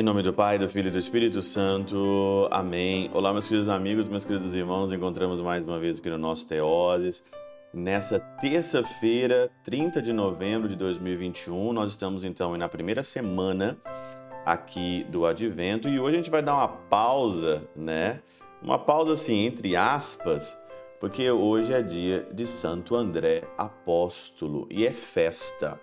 Em nome do Pai, do Filho e do Espírito Santo. Amém. Olá, meus queridos amigos, meus queridos irmãos. Encontramos mais uma vez aqui no nosso Teoses. Nessa terça-feira, 30 de novembro de 2021, nós estamos então na primeira semana aqui do Advento e hoje a gente vai dar uma pausa, né? Uma pausa assim, entre aspas, porque hoje é dia de Santo André Apóstolo e é festa.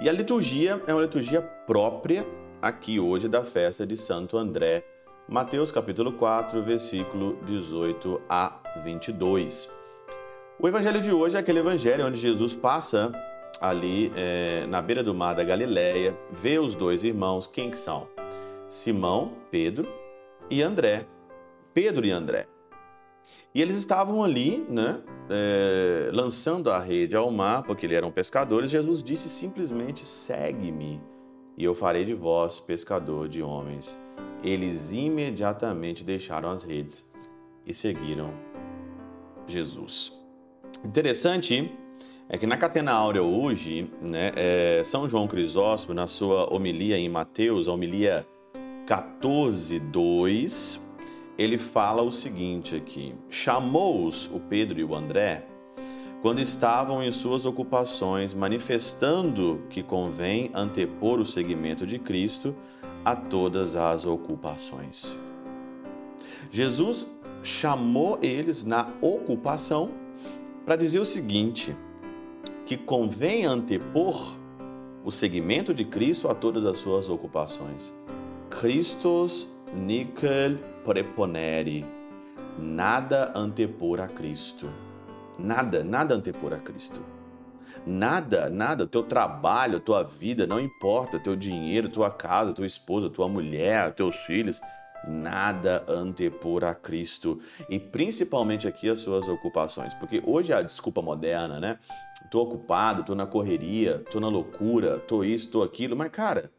E a liturgia é uma liturgia própria aqui hoje da festa de Santo André, Mateus capítulo 4, versículo 18 a 22. O evangelho de hoje é aquele evangelho onde Jesus passa ali é, na beira do mar da Galileia, vê os dois irmãos, quem que são? Simão, Pedro e André. Pedro e André. E eles estavam ali, né, é, lançando a rede ao mar, porque eles eram pescadores. Jesus disse simplesmente: segue-me e eu farei de vós pescador de homens. Eles imediatamente deixaram as redes e seguiram Jesus. Interessante é que na Catena Áurea hoje, né, é, São João Crisóstomo, na sua homilia em Mateus, a homilia 14, 2, ele fala o seguinte aqui: chamou-os o Pedro e o André quando estavam em suas ocupações, manifestando que convém antepor o seguimento de Cristo a todas as ocupações. Jesus chamou eles na ocupação para dizer o seguinte: que convém antepor o seguimento de Cristo a todas as suas ocupações. Christos nicel preponere, nada antepor a Cristo. Nada, nada antepor a Cristo. Nada, nada, teu trabalho, tua vida, não importa, teu dinheiro, tua casa, tua esposa, tua mulher, teus filhos, nada antepor a Cristo. E principalmente aqui as suas ocupações, porque hoje é a desculpa moderna, né? Tô ocupado, tô na correria, tô na loucura, tô isso, tô aquilo, mas cara,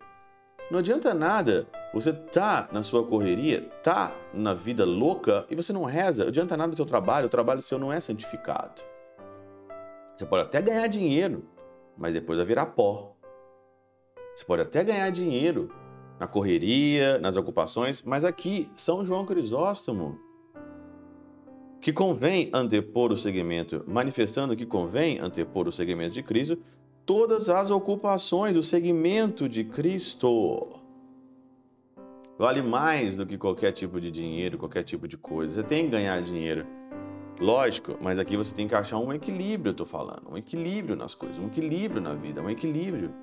não adianta nada você tá na sua correria, tá na vida louca e você não reza. Não adianta nada do seu trabalho, o trabalho seu não é santificado. Você pode até ganhar dinheiro, mas depois vai virar pó. Você pode até ganhar dinheiro na correria, nas ocupações, mas aqui, São João Crisóstomo, que convém antepor o segmento, manifestando que convém antepor o segmento de Cristo, todas as ocupações, o segmento de Cristo. Vale mais do que qualquer tipo de dinheiro, qualquer tipo de coisa. Você tem que ganhar dinheiro. Lógico, mas aqui você tem que achar um equilíbrio, eu tô falando. Um equilíbrio nas coisas, um equilíbrio na vida, um equilíbrio.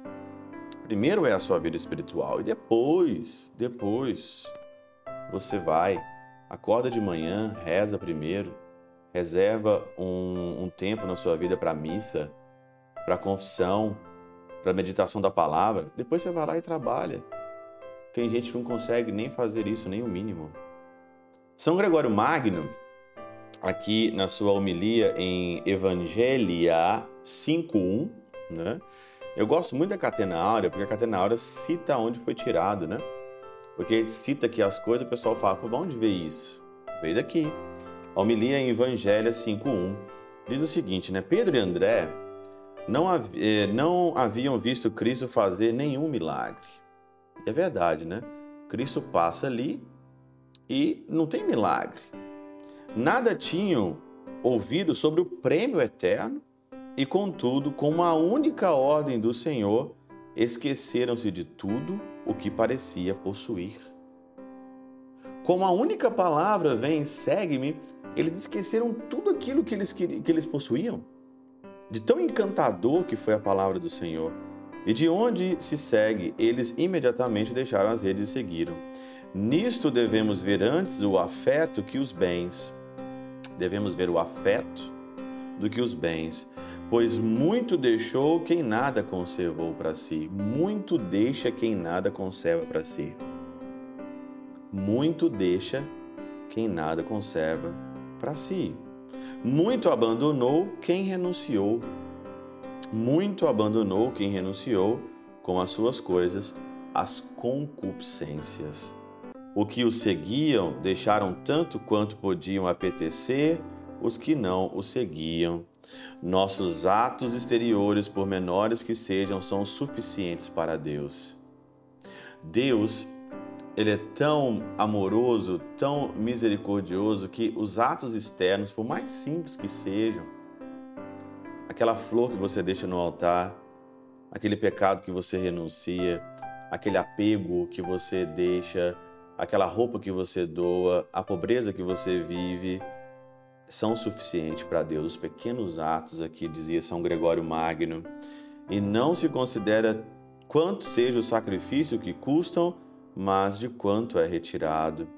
Primeiro é a sua vida espiritual e depois, depois, você vai, acorda de manhã, reza primeiro, reserva um, um tempo na sua vida para missa, para confissão, para meditação da palavra, depois você vai lá e trabalha. Tem gente que não consegue nem fazer isso, nem o mínimo. São Gregório Magno, aqui na sua homilia em Evangelia 5.1, né? Eu gosto muito da Catena Áurea, porque a Catena Áurea cita onde foi tirado, né? Porque a gente cita aqui as coisas, o pessoal fala, pô, onde veio isso? Veio daqui. A homilia em Evangelho 5.1 diz o seguinte, né? Pedro e André não, hav eh, não haviam visto Cristo fazer nenhum milagre. É verdade, né? Cristo passa ali e não tem milagre. Nada tinham ouvido sobre o prêmio eterno e, contudo, com uma única ordem do Senhor, esqueceram-se de tudo o que parecia possuir. Com a única palavra, vem, segue-me, eles esqueceram tudo aquilo que eles, que eles possuíam de tão encantador que foi a palavra do Senhor. E de onde se segue, eles imediatamente deixaram as redes e seguiram. Nisto devemos ver antes o afeto que os bens. Devemos ver o afeto do que os bens, pois muito deixou quem nada conservou para si, muito deixa quem nada conserva para si. Muito deixa quem nada conserva para si. Muito abandonou quem renunciou. Muito abandonou quem renunciou com as suas coisas, as concupiscências. O que o seguiam deixaram tanto quanto podiam apetecer os que não o seguiam. Nossos atos exteriores, por menores que sejam, são suficientes para Deus. Deus ele é tão amoroso, tão misericordioso que os atos externos, por mais simples que sejam, aquela flor que você deixa no altar, aquele pecado que você renuncia, aquele apego que você deixa, aquela roupa que você doa, a pobreza que você vive, são suficientes para Deus. Os pequenos atos aqui, dizia São Gregório Magno, e não se considera quanto seja o sacrifício que custam, mas de quanto é retirado.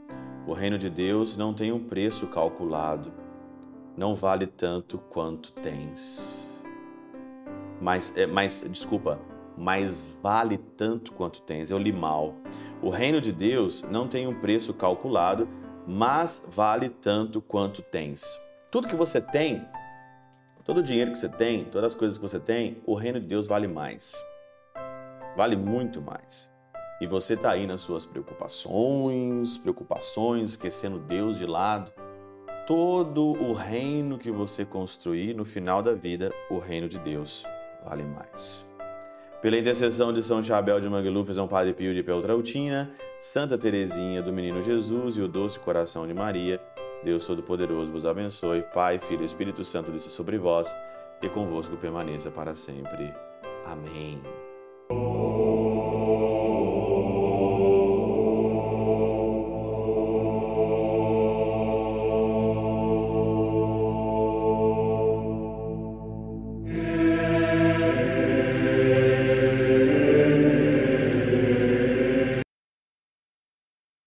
O reino de Deus não tem um preço calculado, não vale tanto quanto tens. Mas, é, mas desculpa, mas vale tanto quanto tens. Eu li mal. O reino de Deus não tem um preço calculado, mas vale tanto quanto tens. Tudo que você tem, todo o dinheiro que você tem, todas as coisas que você tem, o reino de Deus vale mais. Vale muito mais. E você está aí nas suas preocupações, preocupações, esquecendo Deus de lado. Todo o reino que você construir no final da vida, o reino de Deus vale mais. Pela intercessão de São Chabel de Mangluf, São Padre Pio de Peltrautina, Santa Teresinha do Menino Jesus e o Doce Coração de Maria, Deus Todo-Poderoso vos abençoe. Pai, Filho e Espírito Santo desça sobre vós e convosco permaneça para sempre. Amém.